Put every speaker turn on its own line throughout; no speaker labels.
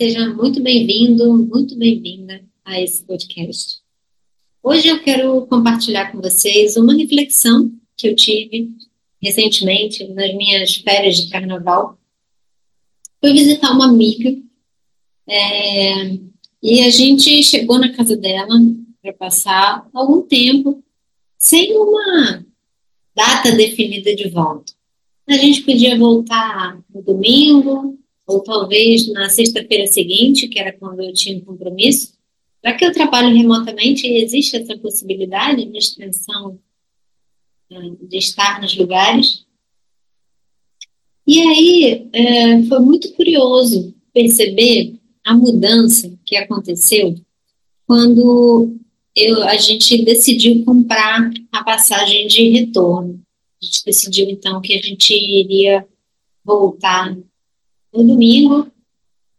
Seja muito bem-vindo, muito bem-vinda a esse podcast. Hoje eu quero compartilhar com vocês uma reflexão que eu tive recentemente nas minhas férias de carnaval. Fui visitar uma amiga é, e a gente chegou na casa dela para passar algum tempo sem uma data definida de volta. A gente podia voltar no domingo, ou talvez na sexta-feira seguinte, que era quando eu tinha um compromisso. Já que eu trabalho remotamente, existe essa possibilidade de extensão né, de estar nos lugares. E aí é, foi muito curioso perceber a mudança que aconteceu quando eu, a gente decidiu comprar a passagem de retorno. A gente decidiu então que a gente iria voltar no domingo,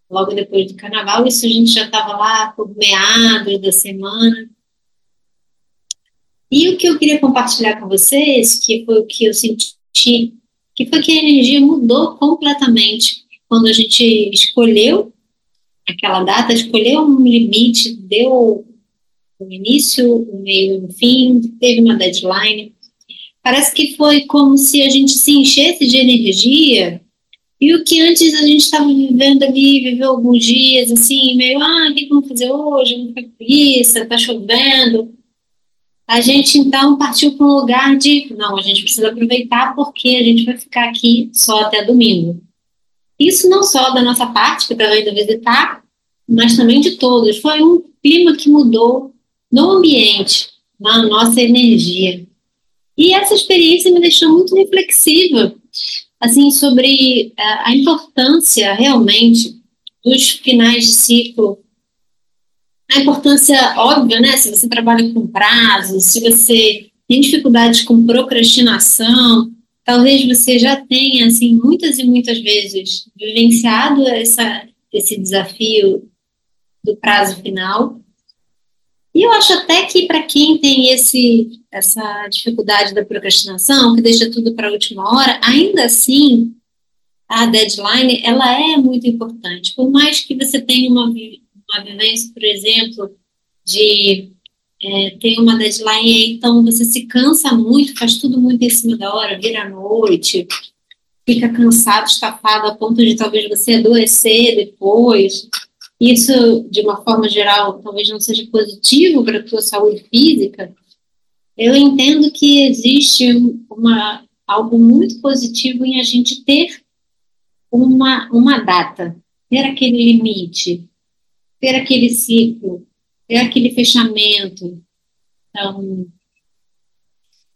logo depois do carnaval, isso a gente já estava lá por meados da semana. E o que eu queria compartilhar com vocês, que foi o que eu senti, que foi que a energia mudou completamente quando a gente escolheu aquela data, escolheu um limite, deu um início, um meio, um fim, teve uma deadline. Parece que foi como se a gente se enchesse de energia e o que antes a gente estava vivendo ali, viveu alguns dias assim, meio, ah, o que vamos fazer hoje? Não tem preguiça, tá chovendo. A gente então partiu para um lugar de, não, a gente precisa aproveitar porque a gente vai ficar aqui só até domingo. Isso não só da nossa parte, que estava indo visitar, mas também de todos. Foi um clima que mudou no ambiente, na nossa energia. E essa experiência me deixou muito reflexiva assim, sobre a, é, a importância realmente dos finais de ciclo. A importância óbvia, né? Se você trabalha com prazos, se você tem dificuldades com procrastinação, talvez você já tenha, assim, muitas e muitas vezes vivenciado essa, esse desafio do prazo final. E eu acho até que para quem tem esse, essa dificuldade da procrastinação, que deixa tudo para a última hora, ainda assim, a deadline ela é muito importante. Por mais que você tenha uma, uma vivência, por exemplo, de é, ter uma deadline, então você se cansa muito, faz tudo muito em cima da hora, vira à noite, fica cansado, estafado, a ponto de talvez você adoecer depois isso, de uma forma geral, talvez não seja positivo para a tua saúde física, eu entendo que existe uma, algo muito positivo em a gente ter uma, uma data, ter aquele limite, ter aquele ciclo, ter aquele fechamento. Então,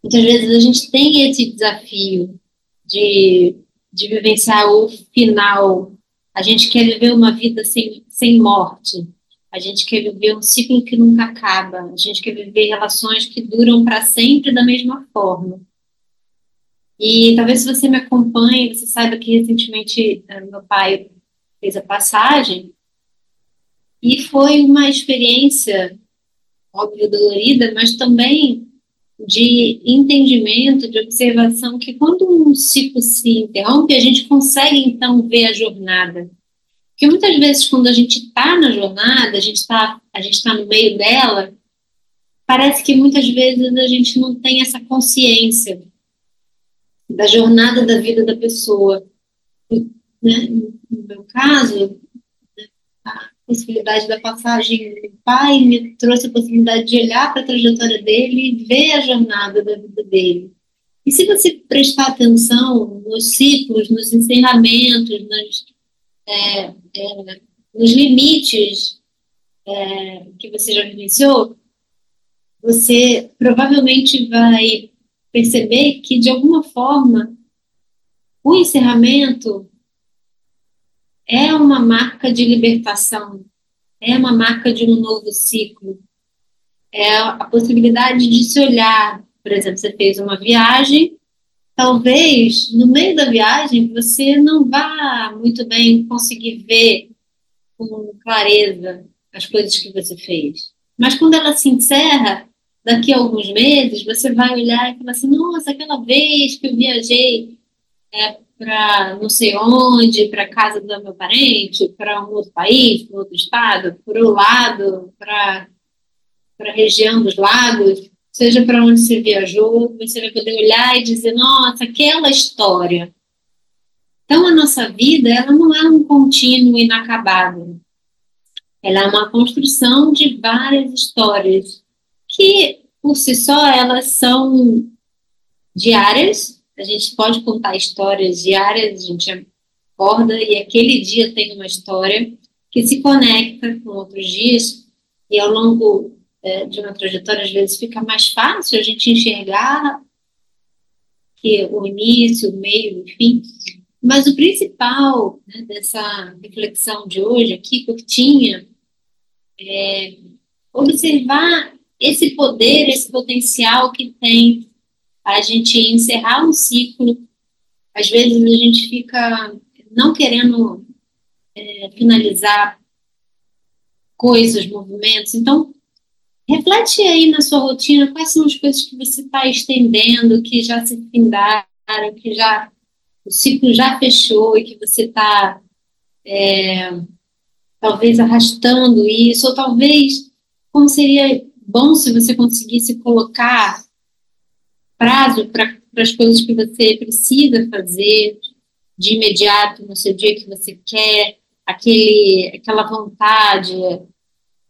muitas vezes a gente tem esse desafio de, de vivenciar o final a gente quer viver uma vida sem, sem morte. A gente quer viver um ciclo que nunca acaba. A gente quer viver relações que duram para sempre da mesma forma. E talvez se você me acompanhe, você saiba que recentemente eh, meu pai fez a passagem e foi uma experiência, óbvio, dolorida, mas também de entendimento, de observação, que quando um ciclo se interrompe, a gente consegue então ver a jornada. Porque muitas vezes, quando a gente está na jornada, a gente está tá no meio dela, parece que muitas vezes a gente não tem essa consciência da jornada da vida da pessoa. Né? No meu caso, possibilidade da passagem do pai me trouxe a possibilidade de olhar para a trajetória dele e ver a jornada da vida dele. E se você prestar atenção nos ciclos, nos ensinamentos, nos, é, é, nos limites é, que você já vivenciou, você provavelmente vai perceber que, de alguma forma, o encerramento é uma marca de libertação, é uma marca de um novo ciclo. É a possibilidade de se olhar, por exemplo, você fez uma viagem, talvez no meio da viagem você não vá muito bem conseguir ver com clareza as coisas que você fez. Mas quando ela se encerra, daqui a alguns meses, você vai olhar e falar assim: nossa, aquela vez que eu viajei é, para não sei onde, para casa do meu parente, para um outro país, para outro estado, para o lado, para a região dos lagos, seja para onde você viajou, você vai poder olhar e dizer, nossa, aquela história. Então, a nossa vida, ela não é um contínuo inacabado. Ela é uma construção de várias histórias que, por si só, elas são diárias. A gente pode contar histórias diárias, a gente acorda e aquele dia tem uma história que se conecta com outros dias e ao longo é, de uma trajetória, às vezes fica mais fácil a gente enxergar que o início, o meio, enfim. Mas o principal né, dessa reflexão de hoje aqui, curtinha, é observar esse poder, esse potencial que tem a gente encerrar um ciclo. Às vezes a gente fica não querendo é, finalizar coisas, movimentos. Então, reflete aí na sua rotina quais são as coisas que você está estendendo, que já se findaram, que já o ciclo já fechou e que você está é, talvez arrastando isso, ou talvez como seria bom se você conseguisse colocar prazo para as coisas que você precisa fazer de imediato no seu dia que você quer, aquele, aquela vontade,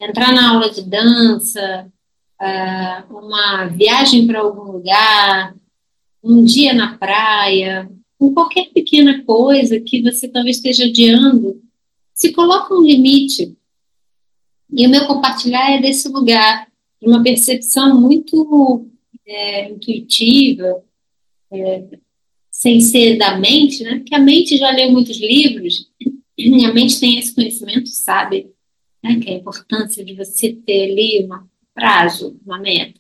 entrar na aula de dança, uh, uma viagem para algum lugar, um dia na praia, com qualquer pequena coisa que você talvez esteja adiando, se coloca um limite. E o meu compartilhar é desse lugar, de uma percepção muito é, intuitiva, é, sem ser da mente, né? Porque a mente já leu muitos livros, a mente tem esse conhecimento, sabe? Né? Que é a importância de você ter ali um prazo, uma meta.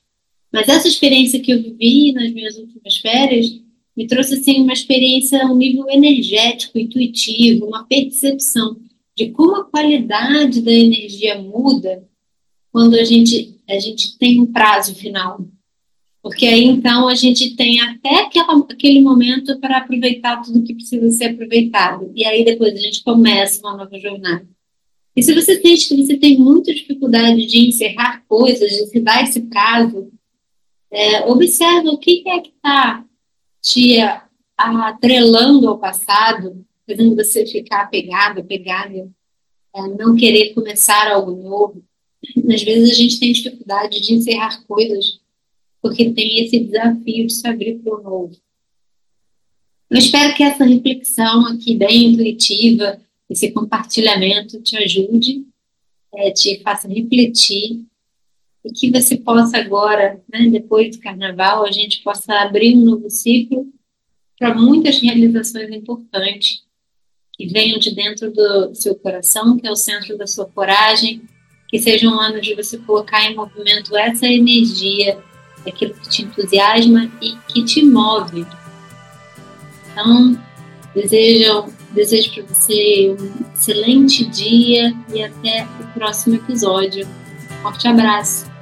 Mas essa experiência que eu vivi nas minhas últimas férias me trouxe assim uma experiência um nível energético, intuitivo, uma percepção de como a qualidade da energia muda quando a gente a gente tem um prazo final. Porque aí então a gente tem até aquela, aquele momento para aproveitar tudo que precisa ser aproveitado. E aí depois a gente começa uma nova jornada. E se você sente que você tem muita dificuldade de encerrar coisas, de se dar esse prazo, é, o que é que está te atrelando ao passado, fazendo você ficar apegado, apegada, é, não querer começar algo novo. Às vezes a gente tem dificuldade de encerrar coisas porque tem esse desafio de se abrir para o novo. Eu espero que essa reflexão aqui bem intuitiva, esse compartilhamento te ajude, é, te faça refletir e que você possa agora, né, depois do carnaval, a gente possa abrir um novo ciclo para muitas realizações importantes que venham de dentro do seu coração, que é o centro da sua coragem, que seja um ano de você colocar em movimento essa energia aquilo que te entusiasma e que te move. Então, desejo, desejo para você um excelente dia e até o próximo episódio. Forte abraço!